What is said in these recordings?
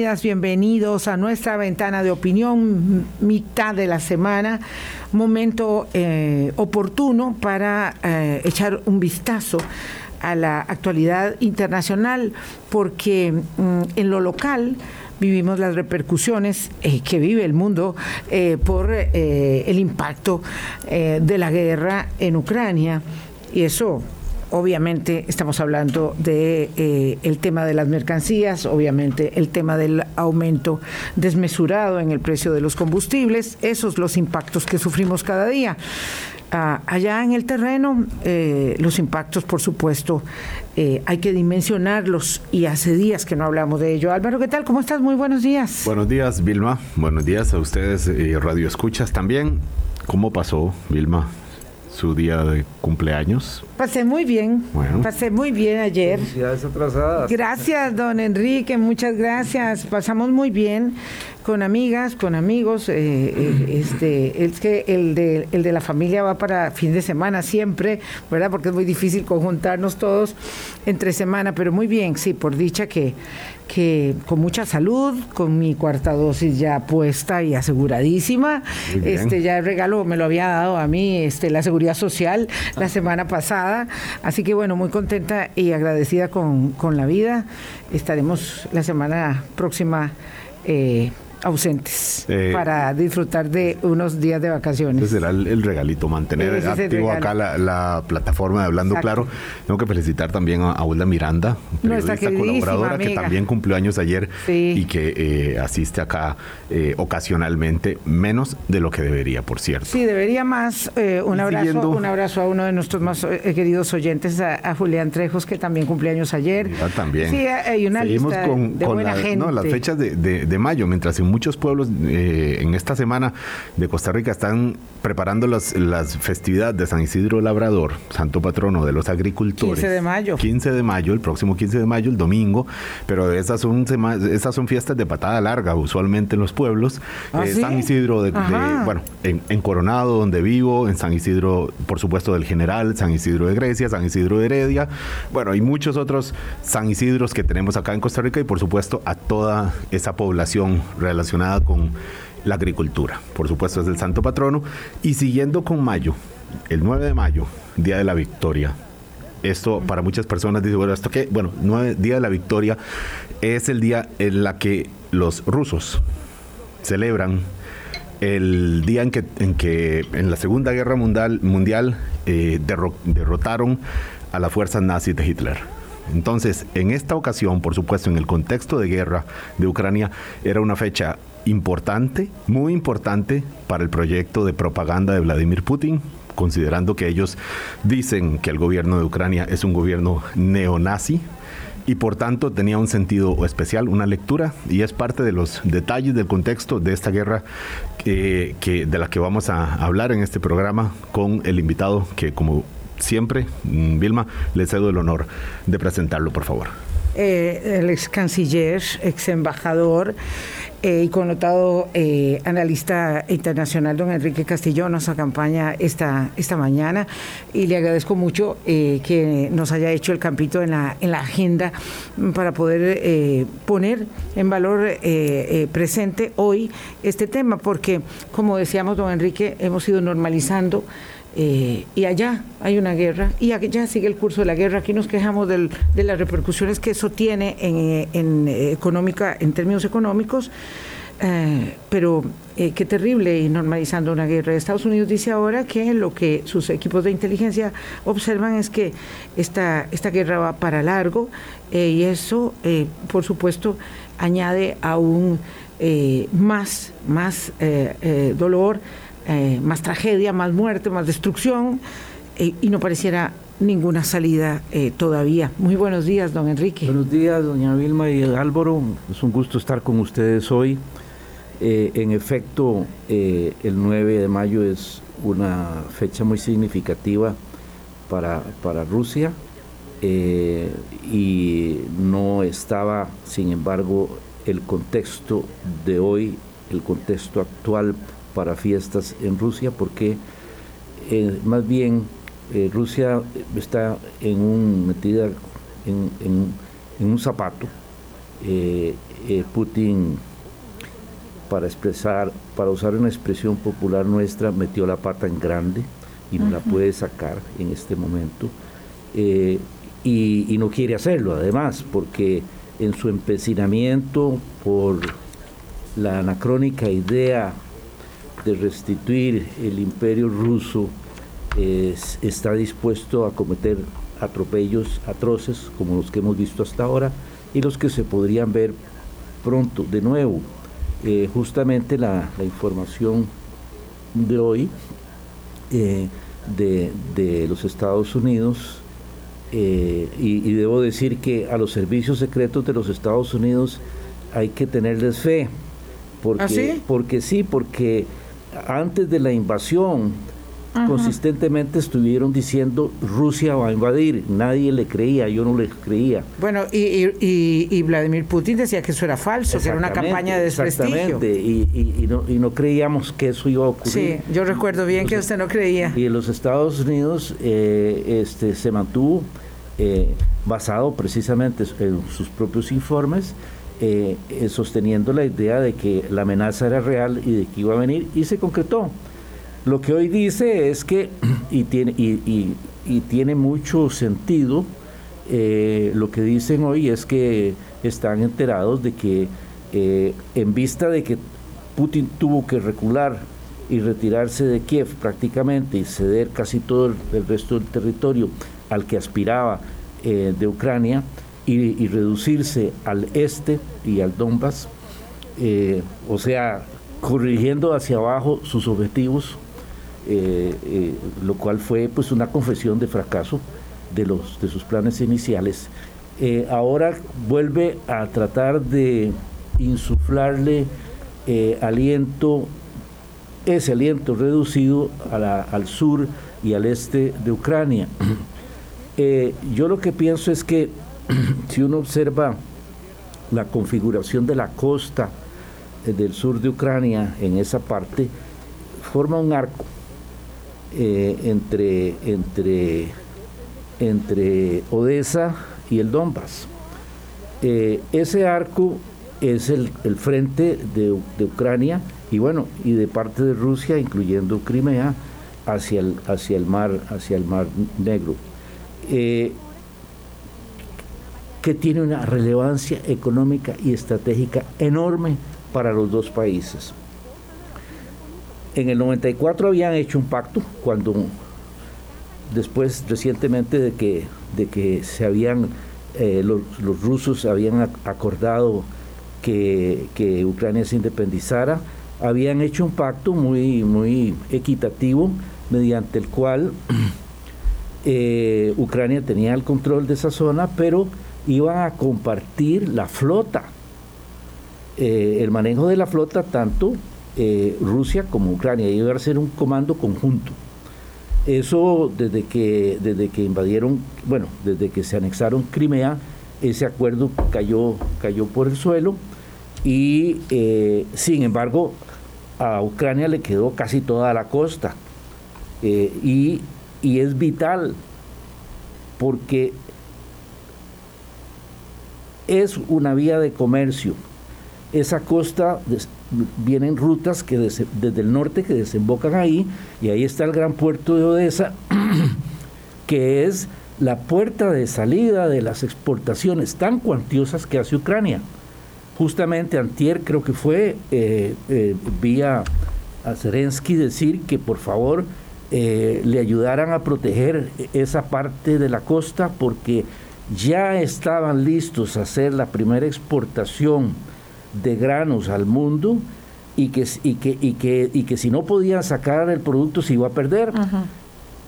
Bienvenidos a nuestra ventana de opinión, mitad de la semana, momento eh, oportuno para eh, echar un vistazo a la actualidad internacional, porque mm, en lo local vivimos las repercusiones eh, que vive el mundo por el impacto de la guerra en Ucrania. Y eso obviamente estamos hablando de eh, el tema de las mercancías, obviamente el tema del aumento desmesurado en el precio de los combustibles, esos los impactos que sufrimos cada día. Ah, allá en el terreno, eh, los impactos, por supuesto, eh, hay que dimensionarlos y hace días que no hablamos de ello. Álvaro, ¿qué tal? ¿Cómo estás? Muy buenos días. Buenos días, Vilma. Buenos días a ustedes, Radio Escuchas también. ¿Cómo pasó, Vilma, su día de cumpleaños? Pasé muy bien. Bueno. Pasé muy bien ayer. Felicidades atrasadas. Gracias, don Enrique. Muchas gracias. Pasamos muy bien con amigas, con amigos. Eh, eh, este, es que el de, el de la familia va para fin de semana siempre, ¿verdad? Porque es muy difícil conjuntarnos todos entre semana, pero muy bien, sí, por dicha que, que con mucha salud, con mi cuarta dosis ya puesta y aseguradísima. Este ya el regalo me lo había dado a mí este la Seguridad Social la semana pasada, así que bueno, muy contenta y agradecida con, con la vida. Estaremos la semana próxima eh, ausentes eh, para disfrutar de unos días de vacaciones. Ese será el, regalito, mantener activo acá la, plataforma de Hablando Claro. Tengo que felicitar también a, Hulda Miranda, periodista colaboradora que también cumplió años ayer y que eh, asiste acá eh, ocasionalmente, menos de lo que debería, por cierto. Sí, debería más. un, abrazo, un abrazo a uno de nuestros más queridos oyentes, a, Julián Trejos, que también cumplió años ayer. también. Sí, hay una lista con, de buena gente. No, las fechas de, de mayo, mientras en muchos pueblos eh, en esta semana de Costa Rica están preparando las, las festividades de San Isidro Labrador, santo patrono de los agricultores. 15 de mayo. 15 de mayo, el próximo 15 de mayo, el domingo, pero esas son, esas son fiestas de patada larga usualmente en los pueblos. ¿Ah, eh, San Isidro, de, bueno, en, Coronado, donde vivo, en San Isidro, por supuesto, del General, San Isidro de Grecia, San Isidro de Heredia, bueno, y muchos otros San Isidros que tenemos acá en Costa Rica y por supuesto a toda esa población relacionada con la agricultura. Por supuesto es el santo patrono. Y siguiendo con mayo, el 9 de mayo, Día de la Victoria. Esto para muchas personas dice, bueno, ¿esto qué? Bueno, 9, Día de la Victoria es el día en la que los rusos celebran el día en que en, que, en la Segunda Guerra Mundial, mundial eh, derrotaron a las fuerzas nazis de Hitler. Entonces, en esta ocasión, por supuesto, en el contexto de guerra de Ucrania, era una fecha importante, muy importante para el proyecto de propaganda de Vladimir Putin, considerando que ellos dicen que el gobierno de Ucrania es un gobierno neonazi, y por tanto tenía un sentido especial, una lectura, y es parte de los detalles del contexto de esta guerra que, de la que vamos a hablar en este programa con el invitado que como siempre, mm, Vilma, le cedo el honor de presentarlo, por favor. Eh, el ex canciller, ex embajador eh, y connotado eh, analista internacional, don Enrique Castillo, nos acompaña esta, esta mañana y le agradezco mucho que nos haya hecho el campito en la, en la agenda para poder poner en valor presente hoy este tema, porque como decíamos, don Enrique, hemos ido normalizando eh, y allá hay una guerra y allá sigue el curso de la guerra. Aquí nos quejamos de las repercusiones que eso tiene en, eh, económica, en términos económicos, eh, pero qué terrible y normalizando una guerra. Estados Unidos dice ahora que lo que sus equipos de inteligencia observan es que esta, esta guerra va para largo y eso, por supuesto, añade aún más, más dolor eh, más tragedia, más muerte, más destrucción, eh, y no pareciera ninguna salida eh, todavía. Muy buenos días, don Enrique. Buenos días, doña Vilma y Álvaro. Es un gusto estar con ustedes hoy. en efecto, el 9 de mayo es una fecha muy significativa para, para Rusia y no estaba, sin embargo, el contexto de hoy, el contexto actual para fiestas en Rusia porque eh, más bien eh, Rusia está en un, metida en, un zapato Putin para expresar, para usar una expresión popular nuestra, metió la pata en grande y no la puede sacar en este momento. y, y, no quiere hacerlo, además, porque en su empecinamiento por la anacrónica idea de restituir el imperio ruso, está dispuesto a cometer atropellos atroces como los que hemos visto hasta ahora y los que se podrían ver pronto de nuevo. Eh, justamente la, información de hoy eh, de, los Estados Unidos, eh, y, debo decir que a los servicios secretos de los Estados Unidos hay que tenerles fe, porque, ¿Ah, porque sí, porque antes de la invasión consistentemente estuvieron diciendo Rusia va a invadir. Nadie le creía, yo no le creía. Bueno, y, Vladimir Putin decía que eso era falso, que era una campaña de desprestigio. Exactamente, y, no, y no creíamos que eso iba a ocurrir. Sí, yo recuerdo bien que usted no creía. Y en los Estados Unidos eh, este, se mantuvo eh, basado precisamente en sus propios informes. Eh, sosteniendo la idea de que la amenaza era real y de que iba a venir y se concretó. Lo que hoy dice es que, y tiene, y, tiene mucho sentido, eh, lo que dicen hoy es que están enterados de que eh, en vista de que Putin tuvo que recular y retirarse de Kiev prácticamente y ceder casi todo el, resto del territorio al que aspiraba eh, de Ucrania y, reducirse al este y al Donbass, o sea, corrigiendo hacia abajo sus objetivos eh, eh, lo cual fue pues una confesión de fracaso de, los, de sus planes iniciales. Eh, ahora vuelve a tratar de insuflarle aliento, ese aliento reducido al sur y al este de Ucrania. yo lo que pienso es que si uno observa la configuración de la costa del sur de Ucrania en esa parte, forma un arco eh, entre, entre, entre Odessa y el Donbass. Eh, ese arco es el, frente de, Ucrania y bueno, y de parte de Rusia, incluyendo Crimea, hacia el, hacia el, mar, hacia el mar Negro. Eh, que tiene una relevancia económica y estratégica enorme para los dos países. En el 94 habían hecho un pacto cuando después recientemente de que, de que se habían eh, los, rusos habían acordado que, Ucrania se independizara, habían hecho un pacto muy, muy equitativo mediante el cual eh, Ucrania tenía el control de esa zona, pero iban a compartir la flota, eh, el manejo de la flota tanto eh, Rusia como Ucrania, iba a ser un comando conjunto. Eso desde que, desde que invadieron, bueno, desde que se anexaron Crimea, ese acuerdo cayó, cayó por el suelo y eh, sin embargo a Ucrania le quedó casi toda la costa y, y es vital porque es una vía de comercio. Esa costa vienen rutas que desde, el norte que desembocan ahí y ahí está el gran puerto de Odessa que es la puerta de salida de las exportaciones tan cuantiosas que hace Ucrania. Justamente antier creo que fue, eh, eh, vía a Zelensky decir que por favor eh, le ayudaran a proteger esa parte de la costa porque ya estaban listos a hacer la primera exportación de granos al mundo y que, y que, y que, y que si no podían sacar el producto se iba a perder.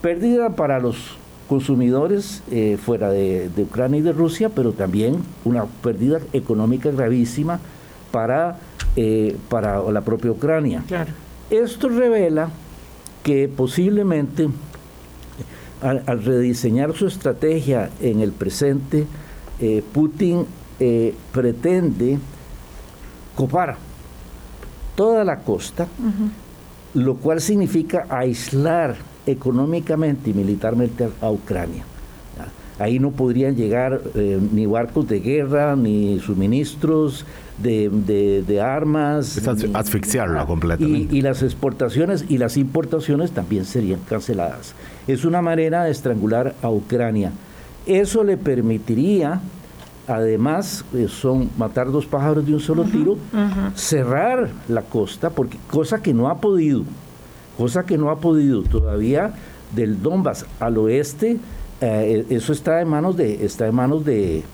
Pérdida para los consumidores eh, fuera de, Ucrania y de Rusia, pero también una pérdida económica gravísima para, eh, para la propia Ucrania. Esto revela que posiblemente al, rediseñar su estrategia en el presente, eh, Putin pretende copar toda la costa, lo cual significa aislar económicamente y militarmente a, Ucrania. Ahí no podrían llegar eh, ni barcos de guerra, ni suministros de, armas. Es asfixiarla completamente. Y, las exportaciones y las importaciones también serían canceladas. Es una manera de estrangular a Ucrania. Eso le permitiría, además, eh, son matar dos pájaros de un solo tiro, cerrar la costa, porque cosa que no ha podido, cosa que no ha podido todavía del Donbass al oeste eh, eso está en manos de, está en manos de,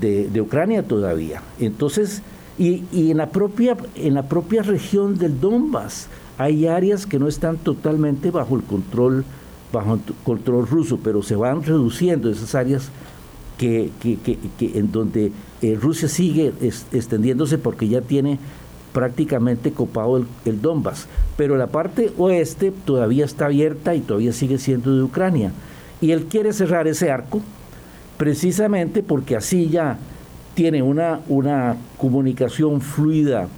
de, Ucrania todavía. Entonces, y, y, en, la propia, en la propia región del Donbass hay áreas que no están totalmente bajo el control, bajo el control ruso, pero se van reduciendo esas áreas que, que, que, en donde eh, Rusia sigue extendiéndose porque ya tiene prácticamente copado el, el Donbass. Pero la parte oeste todavía está abierta y todavía sigue siendo de Ucrania. Y él quiere cerrar ese arco precisamente porque así ya tiene una, una comunicación fluida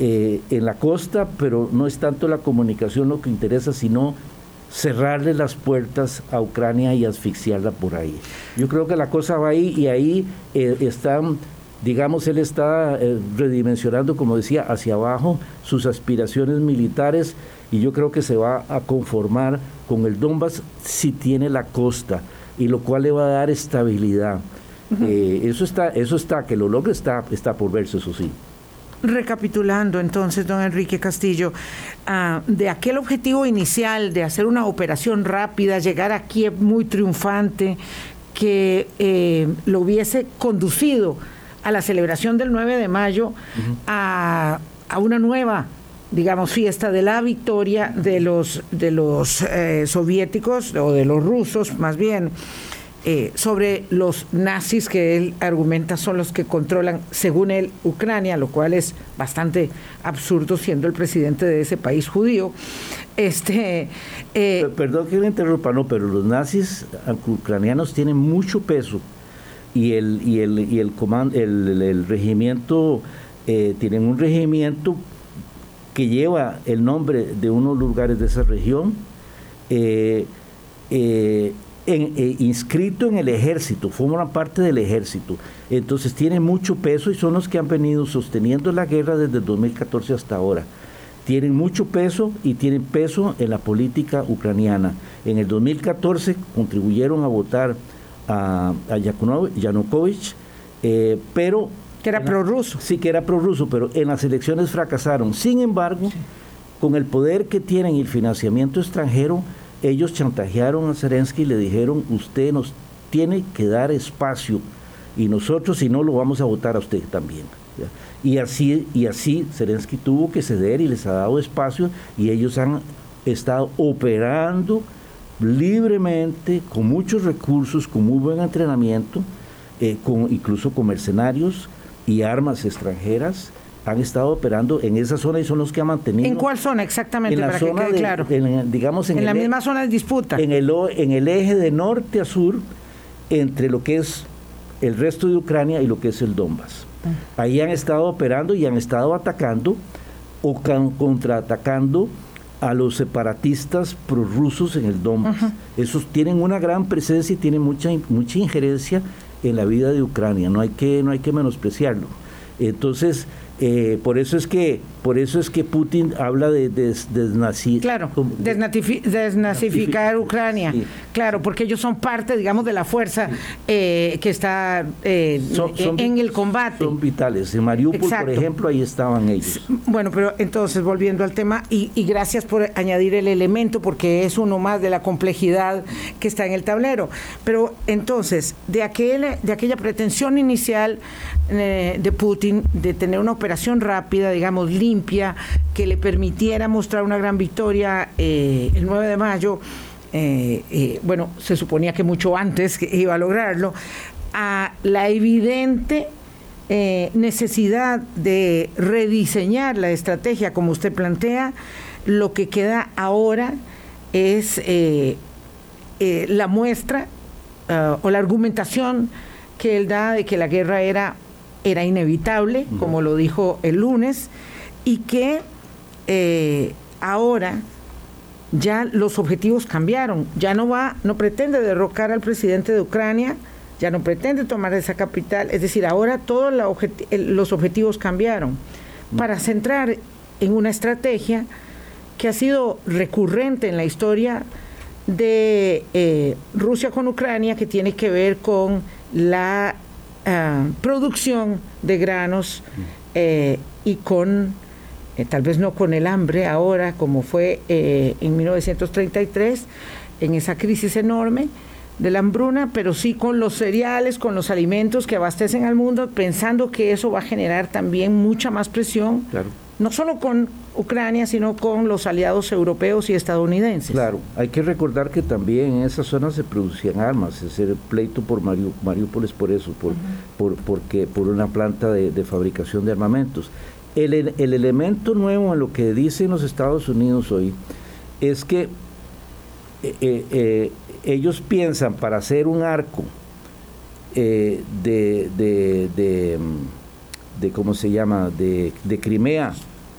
eh, en la costa, pero no es tanto la comunicación lo que interesa, sino cerrarle las puertas a Ucrania y asfixiarla por ahí. Yo creo que la cosa va ahí y ahí eh, están, digamos, él está eh, redimensionando, como decía, hacia abajo sus aspiraciones militares y yo creo que se va a conformar con el Donbass si tiene la costa y lo cual le va a dar estabilidad. Eh, eso está, eso está, que lo logre está, está por verse, eso sí. Recapitulando entonces, don Enrique Castillo, ah, de aquel objetivo inicial de hacer una operación rápida, llegar a Kiev muy triunfante, que eh, lo hubiese conducido a la celebración del 9 de mayo, a, a una nueva digamos, fiesta de la victoria de los, de los eh, soviéticos o de los rusos, más bien, eh, sobre los nazis que él argumenta son los que controlan, según él, Ucrania, lo cual es bastante absurdo siendo el presidente de ese país judío. Este, eh, Perdón que le interrumpa, no, pero los nazis ucranianos tienen mucho peso y el, y el, y el, comando, el, regimiento, tienen un regimiento que lleva el nombre de unos lugares de esa región, eh, eh, eh, inscrito en el ejército, forman parte del ejército. Entonces tiene mucho peso y son los que han venido sosteniendo la guerra desde el 2014 hasta ahora. Tienen mucho peso y tienen peso en la política ucraniana. En el 2014 contribuyeron a votar a, a Yanukovych, pero que era prorruso. Sí, que era prorruso, pero en las elecciones fracasaron. Sin embargo, con el poder que tienen y el financiamiento extranjero, ellos chantajearon a Zelensky y le dijeron, usted nos tiene que dar espacio y nosotros si no lo vamos a votar a usted también. Y así, y así Zelensky tuvo que ceder y les ha dado espacio y ellos han estado operando libremente, con muchos recursos, con muy buen entrenamiento, eh, con, incluso con mercenarios, y armas extranjeras han estado operando en esa zona y son los que han mantenido. ¿En cuál zona exactamente? En la zona de, claro. digamos en, la misma zona de disputa. En el, en el eje de norte a sur, entre lo que es el resto de Ucrania y lo que es el Donbass. Ah. Ahí han estado operando y han estado atacando o contraatacando a los separatistas prorrusos en el Donbass. Esos tienen una gran presencia y tienen mucha, mucha injerencia en la vida de Ucrania, no hay que, no hay que menospreciarlo. Entonces, eh, por eso es que por eso es que Putin habla de claro, desnazificar Ucrania. Claro, porque ellos son parte, digamos, de la fuerza eh, que está eh, en el combate. Son vitales. En Mariupol, por ejemplo, ahí estaban ellos. Bueno, pero entonces, volviendo al tema, y, y gracias por añadir el elemento, porque es uno más de la complejidad que está en el tablero. Pero entonces, de, aquel, de aquella pretensión inicial de Putin de tener una operación rápida, digamos, limpia, que le permitiera mostrar una gran victoria eh, el 9 de mayo, eh, eh, bueno, se suponía que mucho antes que iba a lograrlo, a la evidente necesidad de rediseñar la estrategia como usted plantea, lo que queda ahora es la muestra o la argumentación que él da de que la guerra era era inevitable, como lo dijo el lunes, y que eh, ahora ya los objetivos cambiaron. Ya no va, no pretende derrocar al presidente de Ucrania, ya no pretende tomar esa capital. Es decir, ahora todos los objetivos cambiaron para centrar en una estrategia que ha sido recurrente en la historia de eh, Rusia con Ucrania, que tiene que ver con la ah, producción de granos eh, y con eh, tal vez no con el hambre ahora, como fue eh, en 1933, en esa crisis enorme de la hambruna, pero sí con los cereales, con los alimentos que abastecen al mundo, pensando que eso va a generar también mucha más presión, no solo con Ucrania, sino con los aliados europeos y estadounidenses. Claro, hay que recordar que también en esa zona se producían armas, es el pleito por Mariupol es por eso, por, por, porque, por una planta de fabricación de armamentos. El, elemento nuevo en lo que dicen los Estados Unidos hoy es que eh, eh, eh, ellos piensan para hacer un arco de, de, de, ¿cómo se llama?, de, Crimea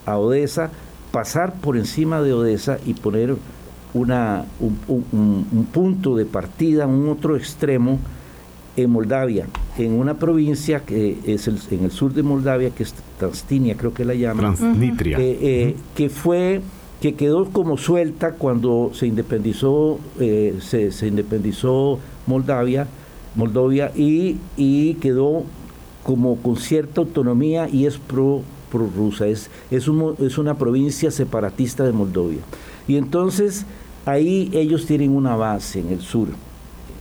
a Odessa, pasar por encima de Odessa y poner una, un punto de partida, un otro extremo en Moldavia, en una provincia que es en el sur de Moldavia, que es Transnistria, creo que la llaman. Transnistria. Eh, eh, que fue que quedó como suelta cuando se independizó eh, se, independizó Moldavia Moldovia y, y, quedó como con cierta autonomía y es pro, pro rusa es es, es una provincia separatista de Moldovia y entonces ahí ellos tienen una base en el sur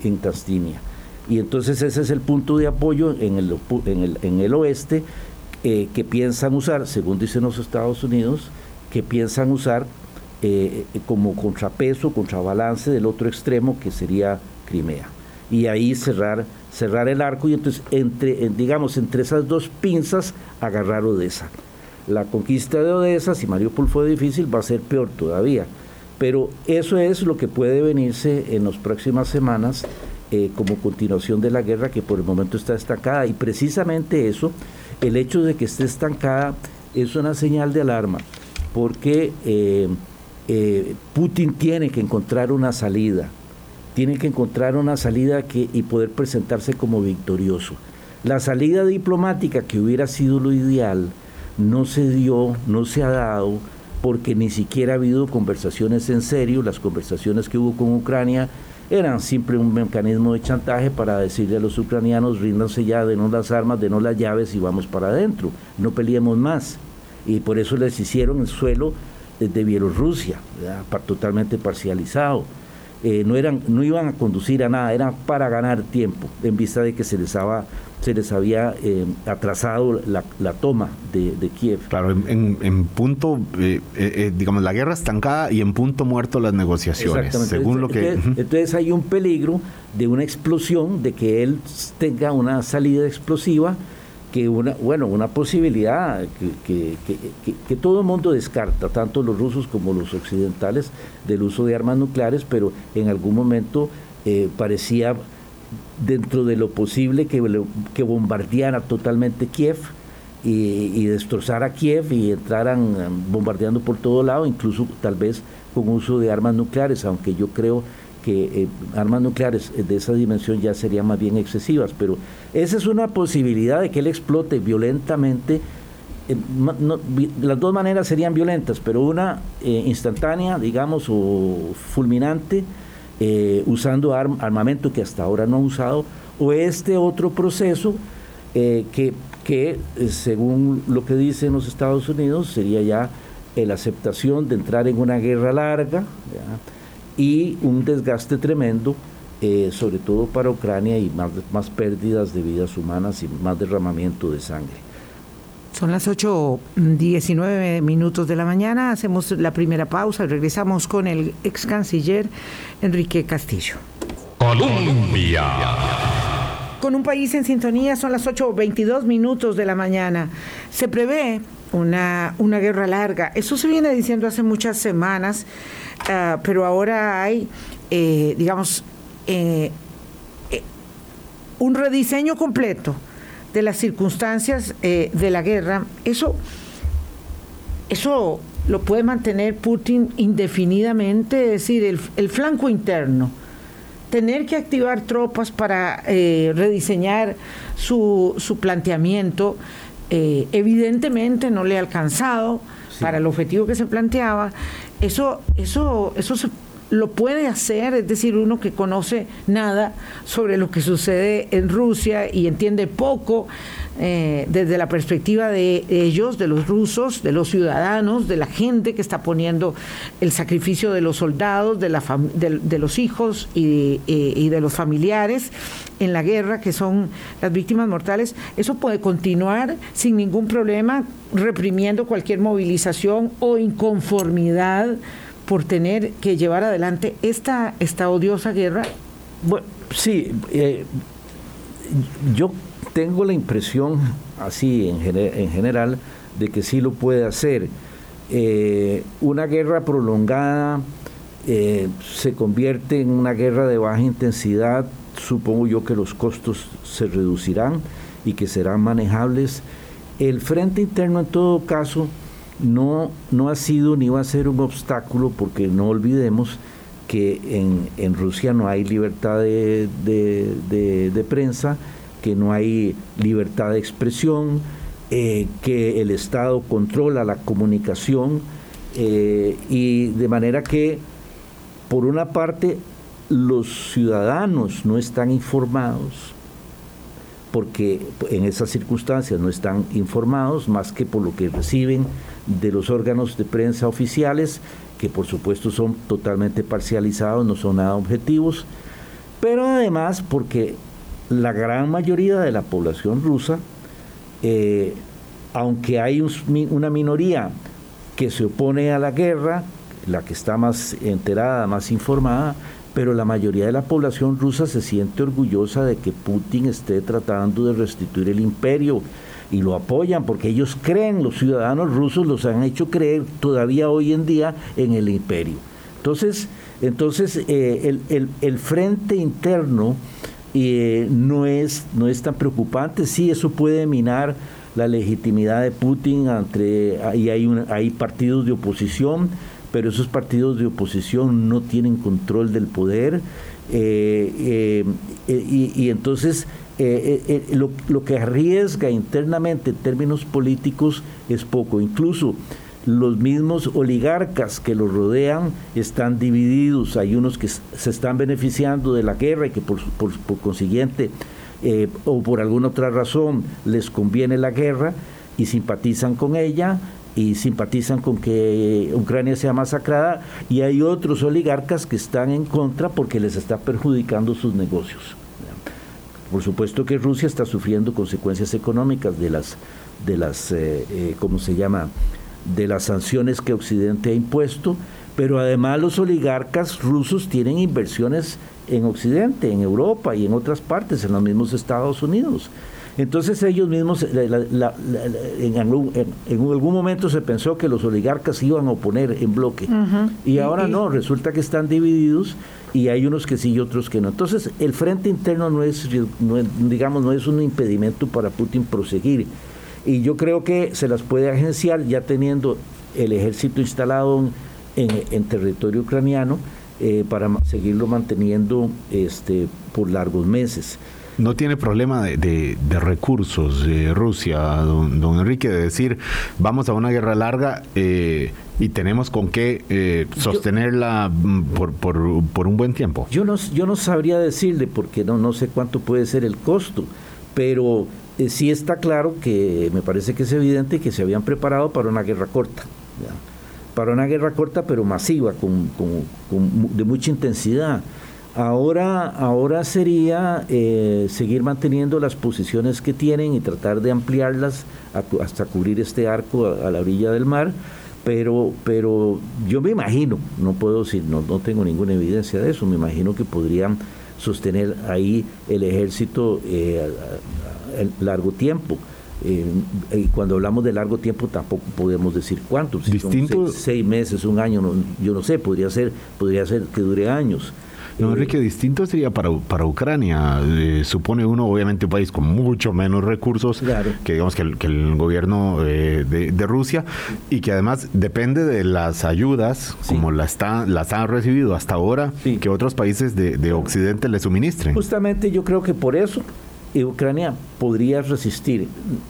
en Transnistria y entonces ese es el punto de apoyo en el, en el, en el oeste eh, que piensan usar, según dicen los Estados Unidos, que piensan usar eh, como contrapeso, contrabalance del otro extremo que sería Crimea. Y ahí cerrar, cerrar el arco y entonces entre, digamos, entre esas dos pinzas agarrar Odessa. La conquista de Odessa, si Mariupol fue difícil, va a ser peor todavía. Pero eso es lo que puede venirse en las próximas semanas eh, como continuación de la guerra que por el momento está estancada. Y precisamente eso, el hecho de que esté estancada, es una señal de alarma, porque eh, eh, Putin tiene que encontrar una salida, tiene que encontrar una salida que, y poder presentarse como victorioso. La salida diplomática que hubiera sido lo ideal no se dio, no se ha dado, porque ni siquiera ha habido conversaciones en serio, las conversaciones que hubo con Ucrania eran siempre un mecanismo de chantaje para decirle a los ucranianos, ríndanse ya, denos las armas, denos las llaves y vamos para adentro, no peleemos más. Y por eso les hicieron el suelo de Bielorrusia, totalmente parcializado. Eh, no, eran, no iban a conducir a nada, eran para ganar tiempo, en vista de que se les, había, se les había eh, atrasado la, toma de, Kiev. Claro, en, punto, eh, digamos, la guerra estancada y en punto muerto las negociaciones, según lo que... entonces hay un peligro de una explosión, de que él tenga una salida explosiva que una, bueno, una posibilidad que, que, todo el mundo descarta, tanto los rusos como los occidentales, del uso de armas nucleares, pero en algún momento eh, parecía dentro de lo posible que, bombardeara totalmente Kiev y, y destrozara Kiev y entraran um, bombardeando por todo lado, incluso tal vez con uso de armas nucleares, aunque yo creo que eh, armas nucleares de esa dimensión ya serían más bien excesivas, pero esa es una posibilidad de que él explote violentamente. Eh, las dos maneras serían violentas, pero una eh, instantánea, digamos, o fulminante, usando armamento que hasta ahora no ha usado, o este otro proceso que, que, según lo que dicen los Estados Unidos, sería ya la aceptación de entrar en una guerra larga y un desgaste tremendo, eh, sobre todo para Ucrania y más, más pérdidas de vidas humanas y más derramamiento de sangre. Son las 8.19 minutos de la mañana, hacemos la primera pausa y regresamos con el ex canciller Enrique Castillo. Colombia. Con un país en sintonía, son las 8.22 minutos de la mañana. Se prevé una, una guerra larga. Eso se viene diciendo hace muchas semanas, ah, pero ahora hay, eh, digamos, eh, eh, un rediseño completo de las circunstancias de la guerra. Eso, eso lo puede mantener Putin indefinidamente, es decir, el, flanco interno. Tener que activar tropas para rediseñar su, su planteamiento, evidentemente no le ha alcanzado para el objetivo que se planteaba. Eso, eso, eso se lo puede hacer, es decir, uno que conoce nada sobre lo que sucede en Rusia y entiende poco eh, desde la perspectiva de ellos, de los rusos, de los ciudadanos, de la gente que está poniendo el sacrificio de los soldados, de, la de, los hijos y, y de los familiares en la guerra, que son las víctimas mortales, eso puede continuar sin ningún problema, reprimiendo cualquier movilización o inconformidad por tener que llevar adelante esta, esta odiosa guerra? Bueno, sí, eh, yo tengo la impresión, así en, en, general, de que sí lo puede hacer. Eh, una guerra prolongada eh, se convierte en una guerra de baja intensidad, supongo yo que los costos se reducirán y que serán manejables. El frente interno en todo caso no, no ha sido ni va a ser un obstáculo porque no olvidemos que en, en Rusia no hay libertad de, de, prensa, que no hay libertad de expresión, eh, que el Estado controla la comunicación eh, y de manera que, por una parte, los ciudadanos no están informados, porque en esas circunstancias no están informados más que por lo que reciben de los órganos de prensa oficiales, que por supuesto son totalmente parcializados, no son nada objetivos, pero además porque la gran mayoría de la población rusa, eh, aunque hay una minoría que se opone a la guerra, la que está más enterada, más informada, pero la mayoría de la población rusa se siente orgullosa de que Putin esté tratando de restituir el imperio y lo apoyan porque ellos creen, los ciudadanos rusos los han hecho creer todavía hoy en día en el imperio. Entonces, entonces eh, el, frente interno eh, no, es, no es tan preocupante, sí, eso puede minar la legitimidad de Putin entre, y hay, hay partidos de oposición, pero esos partidos de oposición no tienen control del poder eh, y, entonces eh, eh, eh, lo, que arriesga internamente en términos políticos es poco. Incluso los mismos oligarcas que los rodean están divididos. Hay unos que se están beneficiando de la guerra y que por, consiguiente o por alguna otra razón les conviene la guerra y simpatizan con ella y simpatizan con que Ucrania sea masacrada y hay otros oligarcas que están en contra porque les está perjudicando sus negocios. Por supuesto que Rusia está sufriendo consecuencias económicas de las, de las eh, eh, ¿cómo se llama?, de las sanciones que Occidente ha impuesto, pero además los oligarcas rusos tienen inversiones en Occidente, en Europa y en otras partes, en los mismos Estados Unidos. Entonces ellos mismos, en, algún, momento se pensó que los oligarcas iban a oponer en bloque. Y ahora no, resulta que están divididos y hay unos que sí y otros que no. Entonces el frente interno no es, digamos, no es un impedimento para Putin proseguir. Y yo creo que se las puede agenciar ya teniendo el ejército instalado en, territorio ucraniano eh, para seguirlo manteniendo este, por largos meses no tiene problema de, recursos de Rusia, don, Enrique, de decir, vamos a una guerra larga eh, y tenemos con qué eh, sostenerla mm, por, por, un buen tiempo. Yo no, yo no sabría decirle, porque no, no sé cuánto puede ser el costo, pero eh, sí está claro que me parece que es evidente que se habían preparado para una guerra corta. Para una guerra corta pero masiva, con, de mucha intensidad. Ahora, ahora sería eh, seguir manteniendo las posiciones que tienen y tratar de ampliarlas hasta cubrir este arco a, la orilla del mar, pero, pero yo me imagino, no puedo decir, no, no tengo ninguna evidencia de eso, me imagino que podrían sostener ahí el ejército eh, a, largo tiempo. Eh, y cuando hablamos de largo tiempo tampoco podemos decir cuánto, si seis, meses, un año, yo no sé, podría ser, podría ser que dure años No, Enrique, distinto sería para, para Ucrania. Eh, supone uno, obviamente, un país con mucho menos recursos que digamos que el, gobierno eh, de, Rusia y que además depende de las ayudas, como las, las han recibido hasta ahora, que otros países de, de Occidente le suministren. Justamente yo creo que por eso Ucrania podría resistir.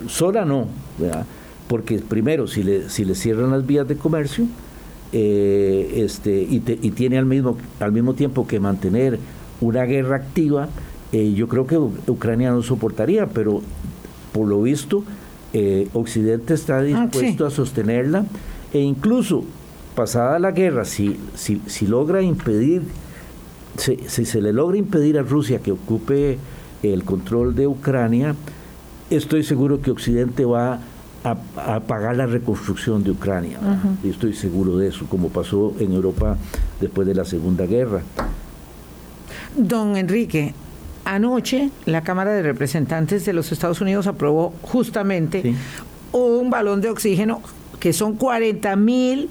Sola no, porque primero, si le, si le cierran las vías de comercio, eh, este, y, tiene al mismo, al mismo tiempo que mantener una guerra activa, eh, yo creo que Ucrania no soportaría, pero por lo visto, eh, Occidente está ah, dispuesto a sostenerla e incluso pasada la guerra, si, si, si logra impedir, si, si, se le logra impedir a Rusia que ocupe el control de Ucrania, estoy seguro que Occidente va a, pagar la reconstrucción de Ucrania. Y estoy seguro de eso, como pasó en Europa después de la Segunda Guerra. Don Enrique, anoche la Cámara de Representantes de los Estados Unidos aprobó justamente un balón de oxígeno que son 40 mil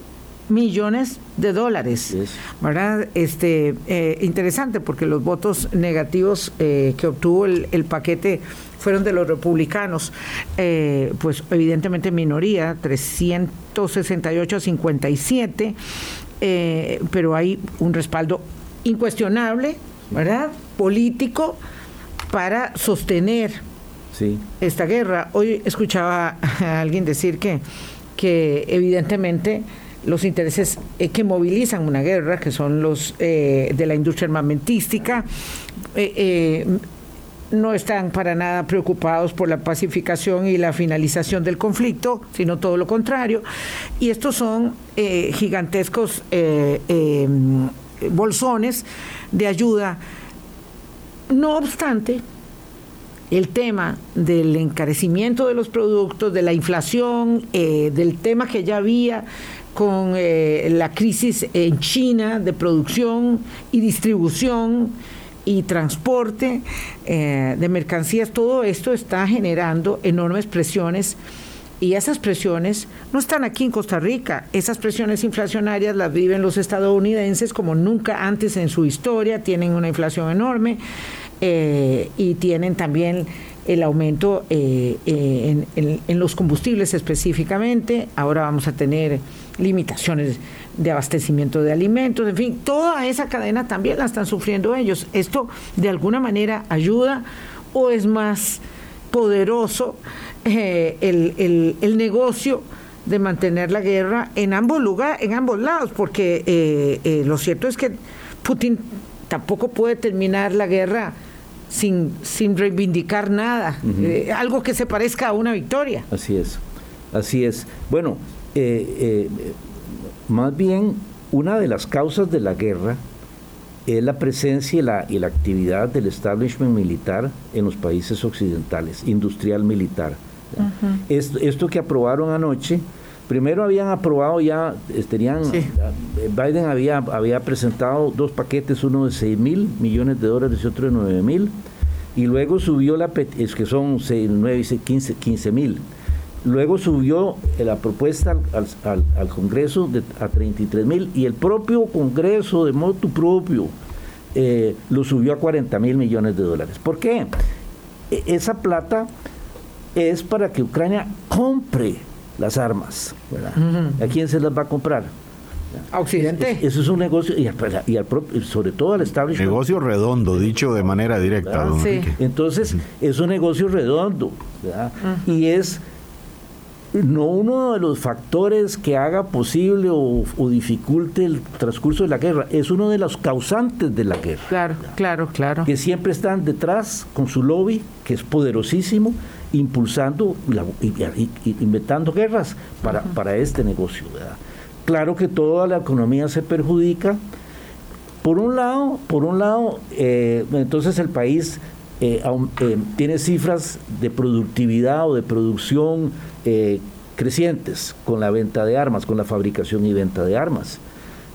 millones de dólares. ¿Verdad? Este, eh, interesante porque los votos negativos eh, que obtuvo el, paquete fueron de los republicanos, eh, pues evidentemente minoría, 368 a 57, pero hay un respaldo incuestionable, ¿verdad? Político para sostener esta guerra. Hoy escuchaba a alguien decir que, que evidentemente los intereses eh, que movilizan una guerra, que son los eh, de la industria armamentística, eh, no están para nada preocupados por la pacificación y la finalización del conflicto, sino todo lo contrario. Y estos son gigantescos bolsones de ayuda. No obstante, el tema del encarecimiento de los productos, de la inflación, del tema que ya había con eh, la crisis en China de producción y distribución y transporte eh, de mercancías, todo esto está generando enormes presiones y esas presiones no están aquí en Costa Rica. Esas presiones inflacionarias las viven los estadounidenses como nunca antes en su historia, tienen una inflación enorme eh, y tienen también el aumento en, en los combustibles específicamente. Ahora vamos a tener limitaciones de abastecimiento de alimentos, en fin, toda esa cadena también la están sufriendo ellos. ¿Esto de alguna manera ayuda o es más poderoso eh, el, negocio? de mantener la guerra en ambos lugares, en ambos lados, porque eh, eh, lo cierto es que Putin tampoco puede terminar la guerra sin, sin reivindicar nada, algo que se parezca a una victoria. Así es, así es. Bueno, eh, eh, más bien una de las causas de la guerra es la presencia y la, y la actividad del establishment militar en los países occidentales, industrial militar. esto, que aprobaron anoche, primero habían aprobado ya, tenían, Biden había, había presentado dos paquetes, uno de 6 mil millones de dólares y otro de 9 mil, y luego subió la, es que son 6, 9, 15, 15 mil. Luego subió la propuesta al, Congreso a 33 mil y el propio Congreso de motu propio eh, lo subió a 40 mil millones de dólares. ¿Por qué? E, esa plata es para que Ucrania compre las armas. ¿A quién se las va a comprar? A Occidente. eso es un negocio, y, sobre todo al establishment. Negocio redondo, dicho de manera directa. Entonces, es un negocio redondo. Y es no uno de los factores que haga posible o, dificulte el transcurso de la guerra, es uno de los causantes de la guerra. Claro, claro, claro. Que siempre están detrás con su lobby, que es poderosísimo, impulsando y, inventando guerras para, para este negocio. Claro que toda la economía se perjudica. Por un lado, por un lado, eh, entonces el país eh, eh, tiene cifras de productividad o de producción eh, crecientes con la venta de armas, con la fabricación y venta de armas.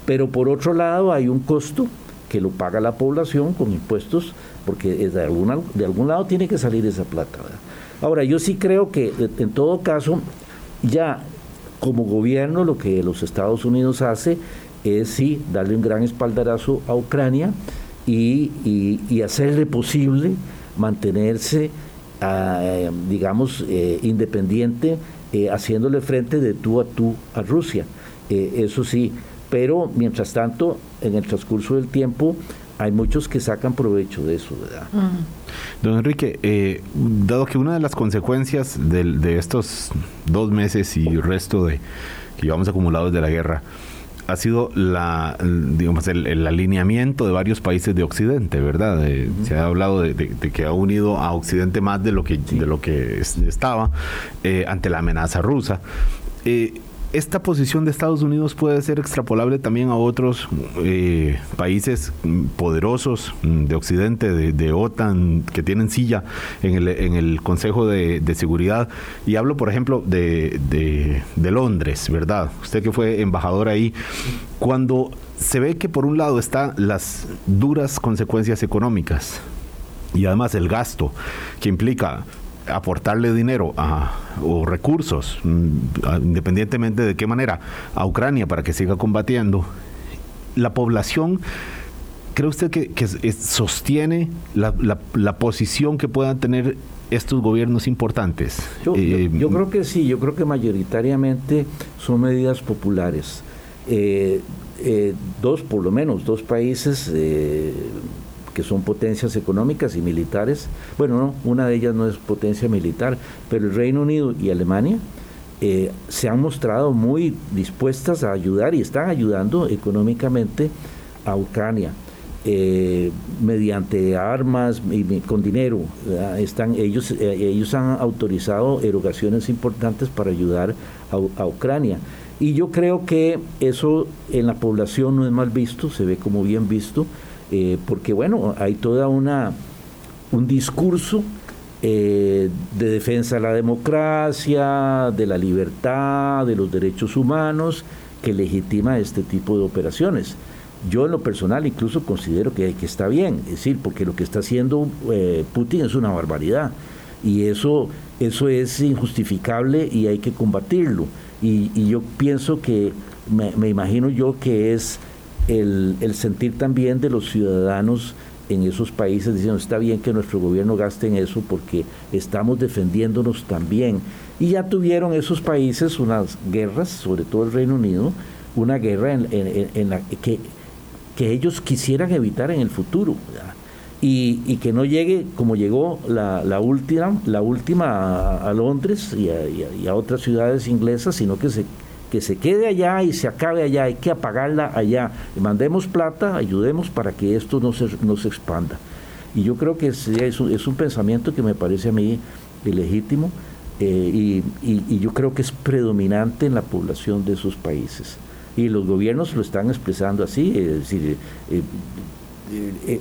Pero por otro lado hay un costo que lo paga la población con impuestos, porque de, de algún lado tiene que salir esa plata. Ahora, yo sí creo que en todo caso, ya como gobierno lo que los Estados Unidos hace es sí darle un gran espaldarazo a Ucrania y, y, hacerle posible mantenerse, ah, digamos, eh, independiente, eh, haciéndole frente de tú a tú a Rusia. eso sí, pero mientras tanto, en el transcurso del tiempo, hay muchos que sacan provecho de eso, ¿verdad? Don Enrique, eh, dado que una de las consecuencias de, estos dos meses y resto de que llevamos acumulados de la guerra ha sido la, digamos, el, alineamiento de varios países de Occidente, ¿verdad? Se ha hablado de, que ha unido a Occidente más de lo que, de lo que estaba eh, ante la amenaza rusa. Eh, esta posición de Estados Unidos puede ser extrapolable también a otros eh, países poderosos de Occidente, de, OTAN, que tienen silla en el, en el Consejo de, Seguridad. Y hablo, por ejemplo, de, Londres, ¿verdad? Usted que fue embajador ahí, cuando se ve que por un lado están las duras consecuencias económicas y además el gasto que implica aportarle dinero o recursos, mm, independientemente de qué manera, a Ucrania para que siga combatiendo, la población, ¿cree usted que, sostiene la, posición que puedan tener estos gobiernos importantes? Yo, eh, creo que sí, yo creo que mayoritariamente son medidas populares. Eh, eh, dos, por lo menos, dos países que son potencias económicas y militares. Bueno, no, una de ellas no es potencia militar, pero el Reino Unido y Alemania eh, se han mostrado muy dispuestas a ayudar y están ayudando económicamente a Ucrania. Eh, mediante armas y con dinero. Están, ellos, eh, ellos han autorizado erogaciones importantes para ayudar a, a, Ucrania. Y yo creo que eso en la población no es mal visto, se ve como bien visto. Eh, porque bueno, hay toda una un discurso eh, de defensa de la democracia, de la libertad, de los derechos humanos, que legitima este tipo de operaciones. Yo en lo personal incluso considero que, que está bien, es decir, porque lo que está haciendo eh, Putin es una barbaridad y eso, eso es injustificable y hay que combatirlo. Y, yo pienso que, me imagino yo que es el, sentir también de los ciudadanos en esos países diciendo está bien que nuestro gobierno gaste en eso porque estamos defendiéndonos también. Y ya tuvieron esos países unas guerras, sobre todo el Reino Unido, una guerra en, la que, que, ellos quisieran evitar en el futuro. Y, que no llegue como llegó la, la última, la última a, Londres y y a otras ciudades inglesas, sino que se que se quede allá y se acabe allá, hay que apagarla allá. mandemos plata, ayudemos para que esto no se, no se expanda. Y yo creo que es, es, un, es un pensamiento que me parece a mí legítimo eh, y, yo creo que es predominante en la población de esos países. Y los gobiernos lo están expresando así, es decir, eh, eh,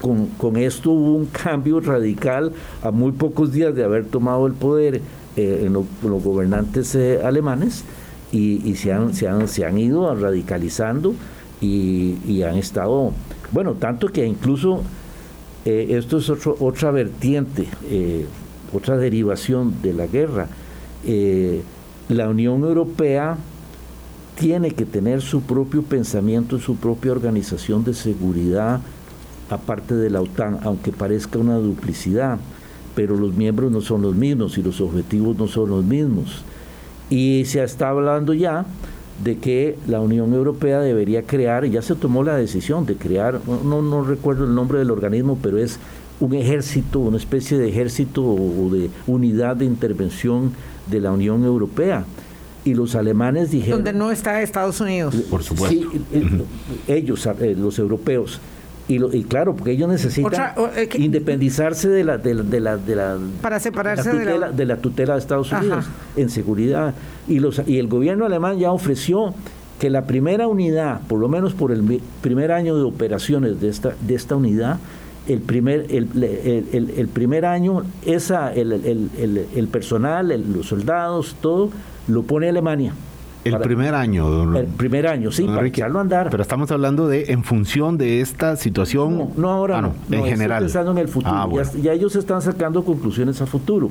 con, con, esto hubo un cambio radical a muy pocos días de haber tomado el poder en, los gobernantes alemanes y, se, han, se, han, se, han, ido radicalizando y, han estado, bueno, tanto que incluso eh, esto es otra vertiente, eh, otra derivación de la guerra. Eh, la Unión Europea tiene que tener su propio pensamiento, su propia organización de seguridad, aparte de la OTAN, aunque parezca una duplicidad, pero los miembros no son los mismos y los objetivos no son los mismos. Y se está hablando ya de que la Unión Europea debería crear, ya se tomó la decisión de crear, no, no recuerdo el nombre del organismo, pero es un ejército, una especie de ejército o de unidad de intervención de la Unión Europea. Y los alemanes dijeron... Donde no está Estados Unidos. Por supuesto. Sí, ellos, eh, los europeos, y, y, claro, porque ellos necesitan eh, independizarse de la, de la, de la, para separarse de, la, tutela de Estados Unidos en seguridad. Y, los, y el gobierno alemán ya ofreció que la primera unidad, por lo menos por el primer año de operaciones de esta, de esta unidad, el primer, el, el, el primer año, esa, el, personal, los soldados, todo, lo pone Alemania. El primer año, don El primer año, sí, para echarlo a andar. Pero estamos hablando de en función de esta situación. No, ahora, ah, no, en general. pensando en el futuro. Ah, ya, ellos están sacando conclusiones a futuro.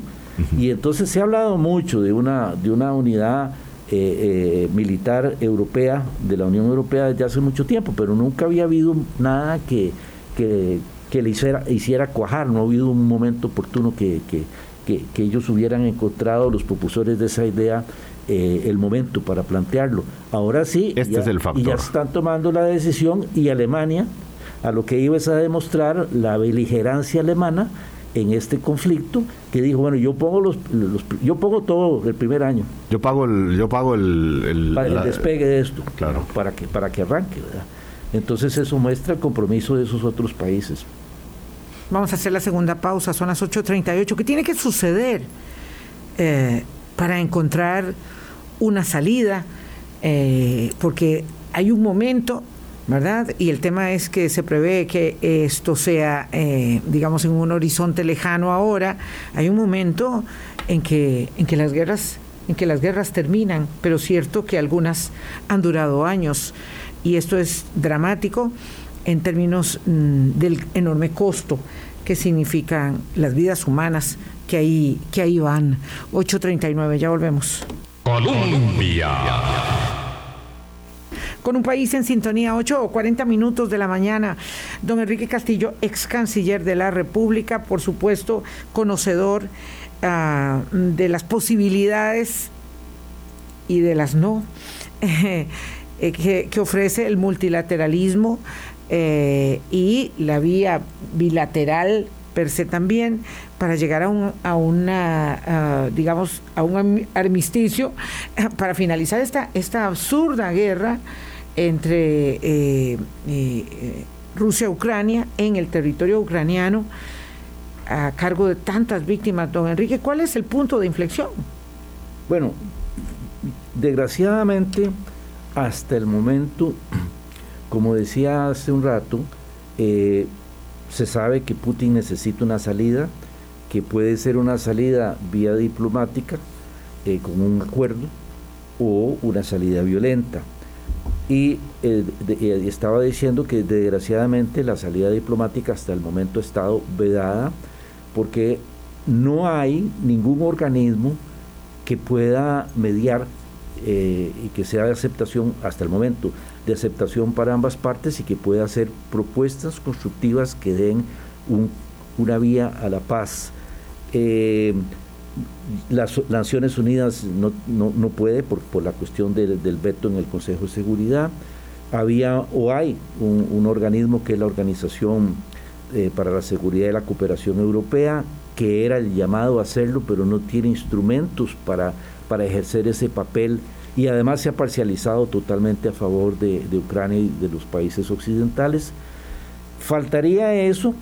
Y entonces se ha hablado mucho de una, de una unidad eh, eh, militar europea, de la Unión Europea desde hace mucho tiempo, pero nunca había habido nada que, que, le hiciera, hiciera cuajar, no ha habido un momento oportuno que, ellos hubieran encontrado, los propulsores de esa idea, eh, el momento para plantearlo. Ahora sí, este ya, es el factor. Y ya están tomando la decisión y Alemania a lo que iba es a demostrar la beligerancia alemana en este conflicto que dijo bueno yo pongo los, yo pongo todo el primer año yo pago el yo pago el, el, despegue de esto claro para que para que arranque ¿verdad? entonces eso muestra el compromiso de esos otros países vamos a hacer la segunda pausa son las 8.38 ¿qué tiene que suceder eh, para encontrar una salida eh, porque hay un momento ¿verdad? Y el tema es que se prevé que esto sea, eh, digamos, en un horizonte lejano ahora. Hay un momento en que, en que las guerras en que las guerras terminan, pero cierto que algunas han durado años y esto es dramático en términos mm, del enorme costo que significan las vidas humanas que ahí que ahí van. 8:39, ya volvemos. Colombia con un país en sintonía, 8 o 40 minutos de la mañana. Don Enrique Castillo, ex canciller de la República, por supuesto, conocedor ah, de las posibilidades y de las no eh, que, ofrece el multilateralismo eh, y la vía bilateral per se también para llegar a, un, a una, ah, digamos, a un armisticio para finalizar esta, esta absurda guerra entre eh, eh, Rusia Ucrania en el territorio ucraniano a cargo de tantas víctimas, don Enrique. ¿Cuál es el punto de inflexión? Bueno, desgraciadamente, hasta el momento, como decía hace un rato, eh, se sabe que Putin necesita una salida, que puede ser una salida vía diplomática, con un acuerdo, o una salida violenta. Y eh, eh, estaba diciendo que desgraciadamente la salida diplomática hasta el momento ha estado vedada porque no hay ningún organismo que pueda mediar eh, y que sea de aceptación hasta el momento, de aceptación para ambas partes y que pueda hacer propuestas constructivas que den una vía a la paz las Naciones Unidas no, no, puede por, por, la cuestión del, veto en el Consejo de Seguridad. Había o hay un, organismo que es la Organización eh, para la Seguridad y la Cooperación Europea, que era el llamado a hacerlo, pero no tiene instrumentos para, para ejercer ese papel y además se ha parcializado totalmente a favor de, Ucrania y de los países occidentales. Faltaría eso,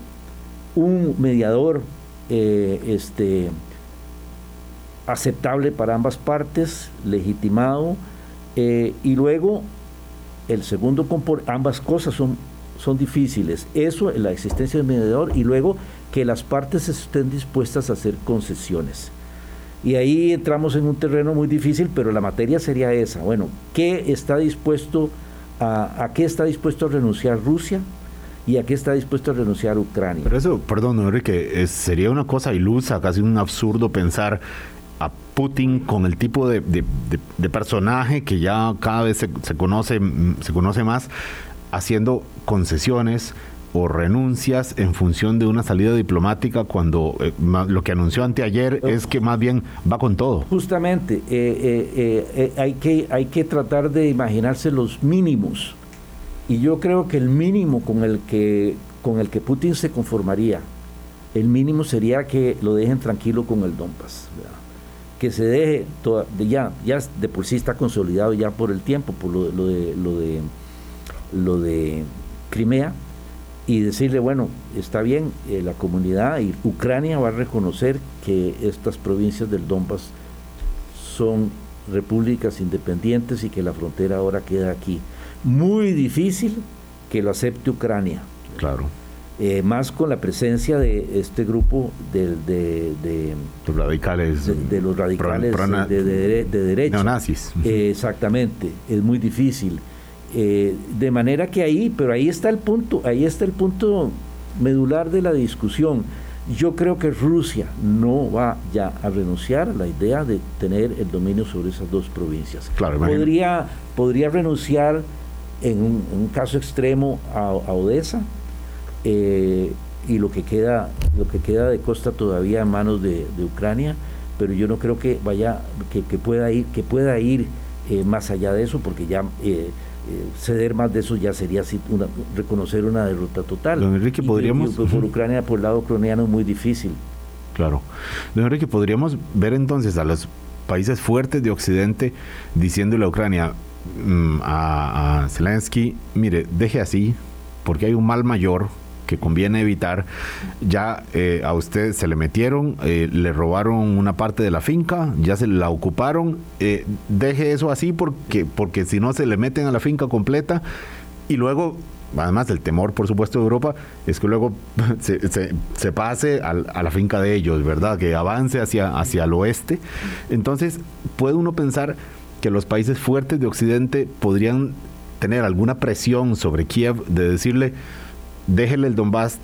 un mediador eh, este, aceptable para ambas partes, legitimado, eh, y luego el segundo ambas cosas son, son difíciles. Eso, la existencia del mediador, y luego que las partes estén dispuestas a hacer concesiones. Y ahí entramos en un terreno muy difícil, pero la materia sería esa. Bueno, ¿qué está dispuesto a, a qué está dispuesto a renunciar Rusia? y a qué está dispuesto a renunciar Ucrania. Pero eso, perdón, Enrique, sería una cosa ilusa, casi un absurdo pensar a Putin con el tipo de, personaje que ya cada vez se, conoce, se conoce más, haciendo concesiones o renuncias en función de una salida diplomática cuando eh, lo que anunció anteayer es que más bien va con todo. Justamente, eh, eh, hay, que, hay que tratar de imaginarse los mínimos. Y yo creo que el mínimo con el que, con el que Putin se conformaría, el mínimo sería que lo dejen tranquilo con el Donbass que se deje, toda, ya, ya de por sí está consolidado ya por el tiempo, por lo, de, lo, de, lo de Crimea, y decirle, bueno, está bien, eh, la comunidad y Ucrania va a reconocer que estas provincias del Donbass son repúblicas independientes y que la frontera ahora queda aquí. Muy difícil que lo acepte Ucrania. Claro. Eh, más con la presencia de este grupo de, de, los radicales de, los radicales de, derecha neonazis eh, exactamente es muy difícil eh, de manera que ahí pero ahí está el punto ahí está el punto medular de la discusión. Yo creo que Rusia no va ya a renunciar a la idea de tener el dominio sobre esas dos provincias. Podría podría renunciar en un, caso extremo a Odessa y lo que queda lo que queda de costa todavía en manos de, Ucrania pero yo no creo que vaya que, pueda ir que pueda ir más allá de eso porque ya eh, ceder más de eso ya sería una, reconocer una derrota total. Don Enrique, podríamos... por Ucrania, por el lado ucraniano, es muy difícil. Claro. Don Enrique, podríamos ver entonces a los países fuertes de Occidente diciéndole a Ucrania, mm, a, a Zelensky, mire, deje así, porque hay un mal mayor que conviene evitar. Ya eh, a usted se le metieron, eh, le robaron una parte de la finca, ya se la ocuparon. Eh, deje eso así porque, porque si no se le meten a la finca completa y luego además el temor, por supuesto, de Europa, es que luego se, pase a, la finca de ellos, ¿verdad? Que avance hacia, hacia el oeste. Entonces, puede uno pensar que los países fuertes de Occidente podrían tener alguna presión sobre Kiev de decirle, déjele el Donbass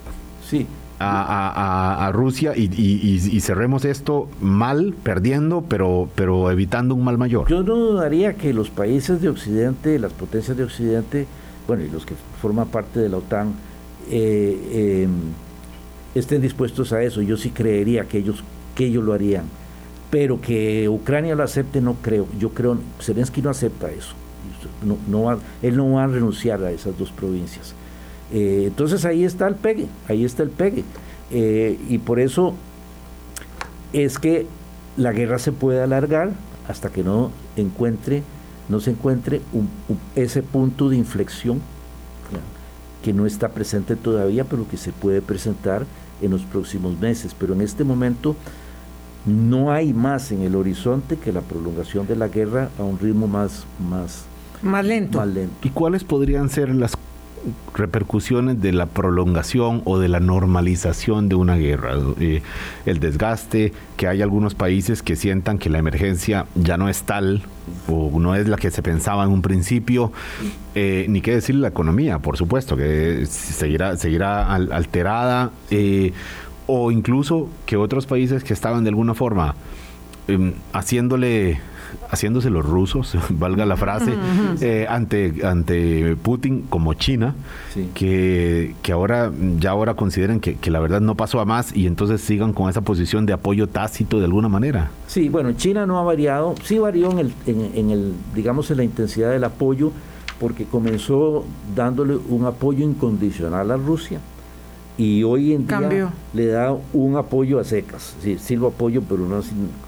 sí. a, Rusia y, cerremos esto mal, perdiendo, pero, pero evitando un mal mayor. Yo no dudaría que los países de Occidente, las potencias de Occidente, bueno, y los que forman parte de la OTAN, eh, em, estén dispuestos a eso. Yo sí creería que ellos, que ellos lo harían. Pero que Ucrania lo acepte, no creo. Yo creo, Zelensky no acepta eso. No, no él no va a renunciar a esas dos provincias. Eh, entonces ahí está el pegue, ahí está el pegue. Eh, y por eso es que la guerra se puede alargar hasta que no encuentre, no se encuentre ese punto de inflexión que no está presente todavía, pero que se puede presentar en los próximos meses. Pero en este momento no hay más en el horizonte que la prolongación de la guerra a un ritmo más, más, más lento. Más lento. ¿Y cuáles podrían ser las repercusiones de la prolongación o de la normalización de una guerra. Eh, el desgaste, que hay algunos países que sientan que la emergencia ya no es tal o no es la que se pensaba en un principio, eh, ni qué decir la economía, por supuesto, que seguirá, seguirá alterada, eh, o incluso que otros países que estaban de alguna forma em, haciéndole haciéndose los rusos, valga la frase, eh, ante, ante Putin como China, que, que, ahora ya ahora consideren que, que, la verdad no pasó a más y entonces sigan con esa posición de apoyo tácito de alguna manera. Sí, bueno, China no ha variado, sí varió en el, en, el digamos, en la intensidad del apoyo, porque comenzó dándole un apoyo incondicional a Rusia y hoy en día le da un apoyo a secas, sí, sí lo apoyo, pero no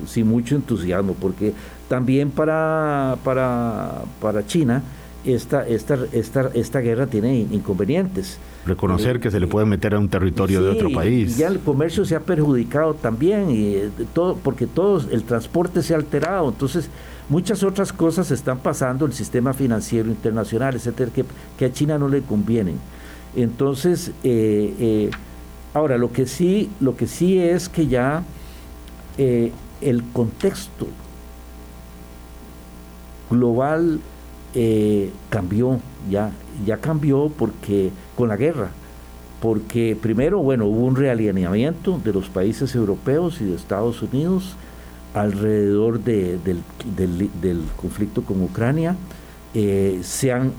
sin, mucho entusiasmo, porque también para, para, para China esta, esta, esta, esta guerra tiene inconvenientes. Reconocer que se le puede meter a un territorio de otro país. Y ya el comercio se ha perjudicado también, y eh, todo, porque todo el transporte se ha alterado, entonces muchas otras cosas están pasando, el sistema financiero internacional, etcétera, que, que a China no le convienen. Entonces, eh, eh, ahora lo que sí, lo que sí es que ya eh, el contexto global cambió, ya, ya cambió porque con la guerra, porque primero, bueno, hubo un realineamiento de los países europeos y de Estados Unidos alrededor del, del, conflicto con Ucrania, se han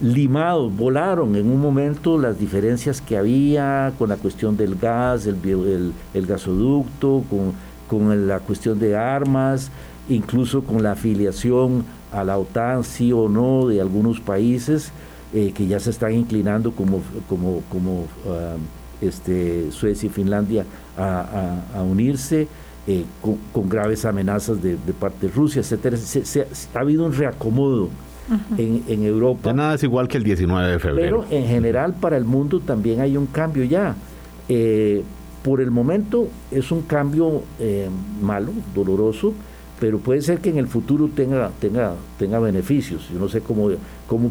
limados, volaron en un momento las diferencias que había con la cuestión del gas, el, el, gasoducto, con, con, la cuestión de armas, incluso con la afiliación a la OTAN, sí o no, de algunos países eh, que ya se están inclinando como, como, como ah, este, Suecia y Finlandia a, unirse. Eh, con, graves amenazas de, parte de Rusia, etcétera. ha habido un reacomodo en, Europa. Ya nada es igual que el 19 de febrero. Pero en general para el mundo también hay un cambio ya. Eh, por el momento es un cambio eh, malo, doloroso, pero puede ser que en el futuro tenga, tenga, tenga beneficios. Yo no sé cómo, cómo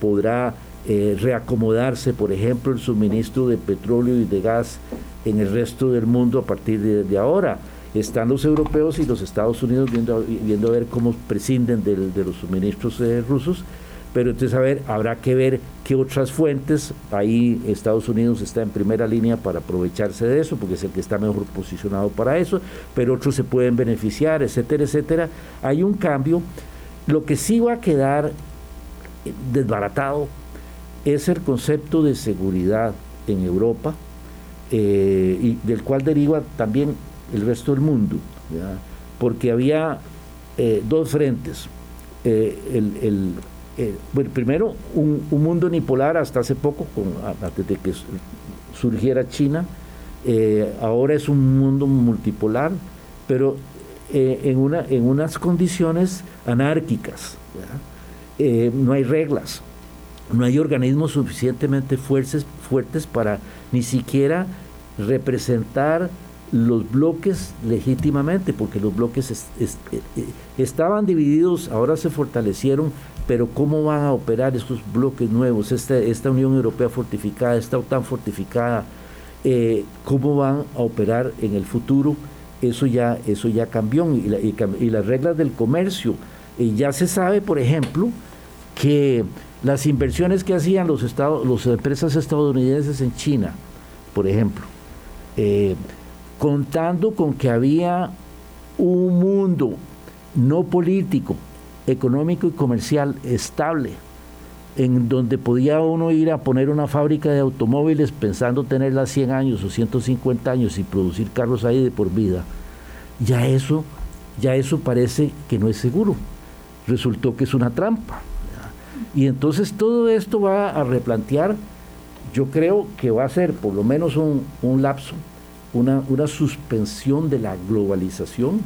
podrá eh, reacomodarse, por ejemplo, el suministro de petróleo y de gas en el resto del mundo a partir de ahora están los europeos y los Estados Unidos viendo, viendo a ver cómo prescinden de los suministros eh, rusos, pero entonces a ver, habrá que ver qué otras fuentes, ahí Estados Unidos está en primera línea para aprovecharse de eso, porque es el que está mejor posicionado para eso, pero otros se pueden beneficiar, etcétera, etcétera. Hay un cambio. Lo que sí va a quedar desbaratado es el concepto de seguridad en Europa, eh, y del cual deriva también el resto del mundo, porque había eh, dos frentes. Eh, el, bueno, primero, un, mundo unipolar hasta hace poco, antes de que surgiera China, ahora es un mundo multipolar, pero en, una, en unas condiciones anárquicas. no hay reglas, no hay organismos suficientemente fuertes, fuertes para ni siquiera representar los bloques legítimamente, porque los bloques eh, eh, estaban divididos, ahora se fortalecieron, pero ¿cómo van a operar estos bloques nuevos, esta, esta Unión Europea fortificada, esta OTAN fortificada, eh, cómo van a operar en el futuro? Eso ya, eso ya cambió y, y las reglas del comercio. ya se sabe, por ejemplo, que las inversiones que hacían los estados, las empresas estadounidenses en China, por ejemplo, eh, contando con que había un mundo no político, económico y comercial estable, en donde podía uno ir a poner una fábrica de automóviles pensando tenerla 100 años o 150 años y producir carros ahí de por vida, ya eso, ya eso parece que no es seguro. Resultó que es una trampa. Y entonces todo esto va a replantear, yo creo que va a ser por lo menos un, lapso, una, una suspensión de la globalización.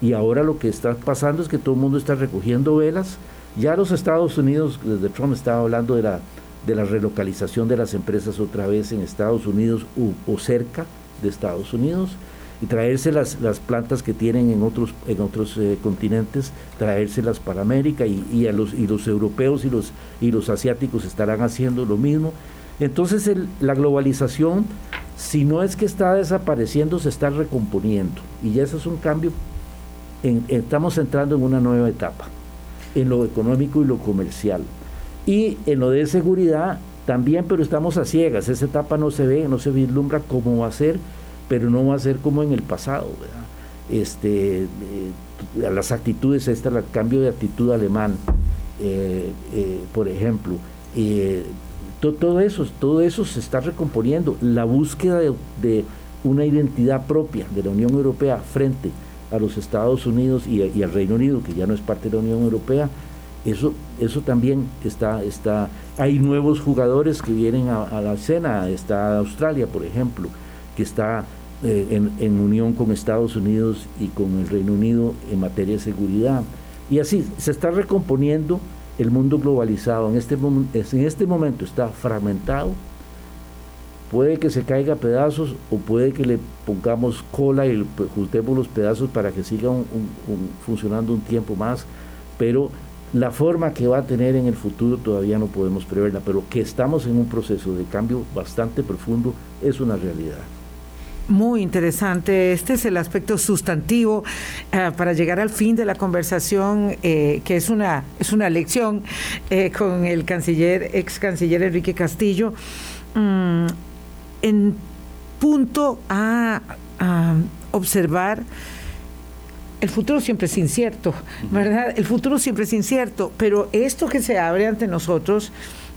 Y ahora lo que está pasando es que todo el mundo está recogiendo velas. Ya los Estados Unidos, desde Trump estaba hablando de la, de la relocalización de las empresas otra vez en Estados Unidos o cerca de Estados Unidos y traerse las, las plantas que tienen en otros, en otros eh, continentes, traérselas para América y, a los, y los europeos y los, y los asiáticos estarán haciendo lo mismo. Entonces la globalización, si no es que está desapareciendo, se está recomponiendo. Y ya eso es un cambio, estamos entrando en una nueva etapa, en lo económico y lo comercial. Y en lo de seguridad también, pero estamos a ciegas, esa etapa no se ve, no se vislumbra cómo va a ser pero no va a ser como en el pasado. Este, eh, las actitudes, este el cambio de actitud alemán, eh, eh, por ejemplo, todo eso, todo eso se está recomponiendo. La búsqueda de, una identidad propia de la Unión Europea frente a los Estados Unidos y, al Reino Unido, que ya no es parte de la Unión Europea, eso, eso también está, está, hay nuevos jugadores que vienen a, a la escena, está Australia, por ejemplo, que está eh, en, unión con Estados Unidos y con el Reino Unido en materia de seguridad. Y así se está recomponiendo el mundo globalizado. En este, en este momento está fragmentado. Puede que se caiga a pedazos o puede que le pongamos cola y juntemos los pedazos para que siga funcionando un tiempo más. Pero la forma que va a tener en el futuro todavía no podemos preverla. Pero que estamos en un proceso de cambio bastante profundo es una realidad. Muy interesante. Este es el aspecto sustantivo eh, para llegar al fin de la conversación, eh, que es una, es una lección eh, con el canciller, ex canciller Enrique Castillo, mm, en punto a, observar. El futuro siempre es incierto, ¿verdad? El futuro siempre es incierto, pero esto que se abre ante nosotros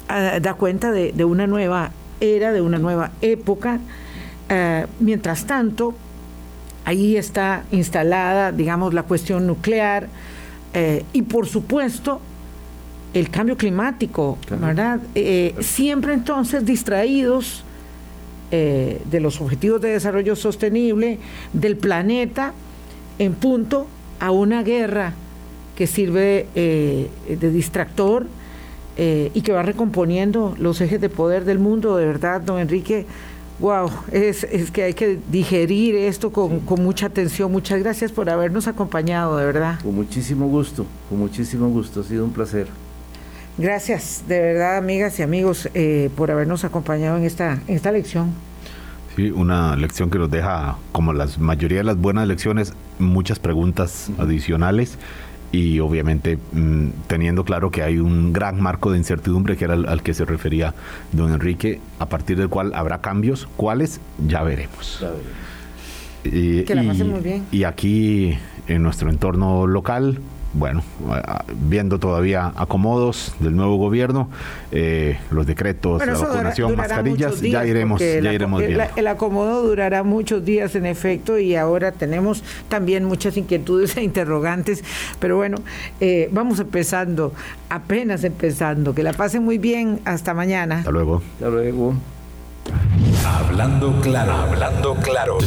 ah, da cuenta de, de una nueva era, de una nueva época, eh, mientras tanto, ahí está instalada, digamos, la cuestión nuclear eh, y, por supuesto, el cambio climático, ¿verdad? Eh, siempre entonces distraídos de los objetivos de desarrollo sostenible del planeta en punto a una guerra que sirve de distractor y que va recomponiendo los ejes de poder del mundo, de verdad, don Enrique Wow, es, es, que hay que digerir esto con, con, mucha atención. Muchas gracias por habernos acompañado, de verdad. Con muchísimo gusto, con muchísimo gusto, ha sido un placer. Gracias, de verdad, amigas y amigos, eh, por habernos acompañado en esta, en esta lección. Sí, una lección que nos deja, como la mayoría de las buenas lecciones, muchas preguntas adicionales y obviamente mm, teniendo claro que hay un gran marco de incertidumbre que era al, que se refería don Enrique, a partir del cual habrá cambios, cuáles ya veremos. que la muy bien. Y aquí en nuestro entorno local, bueno, viendo todavía acomodos del nuevo gobierno, eh, los decretos, la vacunación, mascarillas, ya iremos, ya iremos viendo. El, acomodo durará muchos días en efecto y ahora tenemos también muchas inquietudes e interrogantes, pero bueno, eh, vamos empezando, apenas empezando. Que la pasen muy bien, hasta mañana. Hasta luego. Hasta luego. Hablando claro, hablando claro.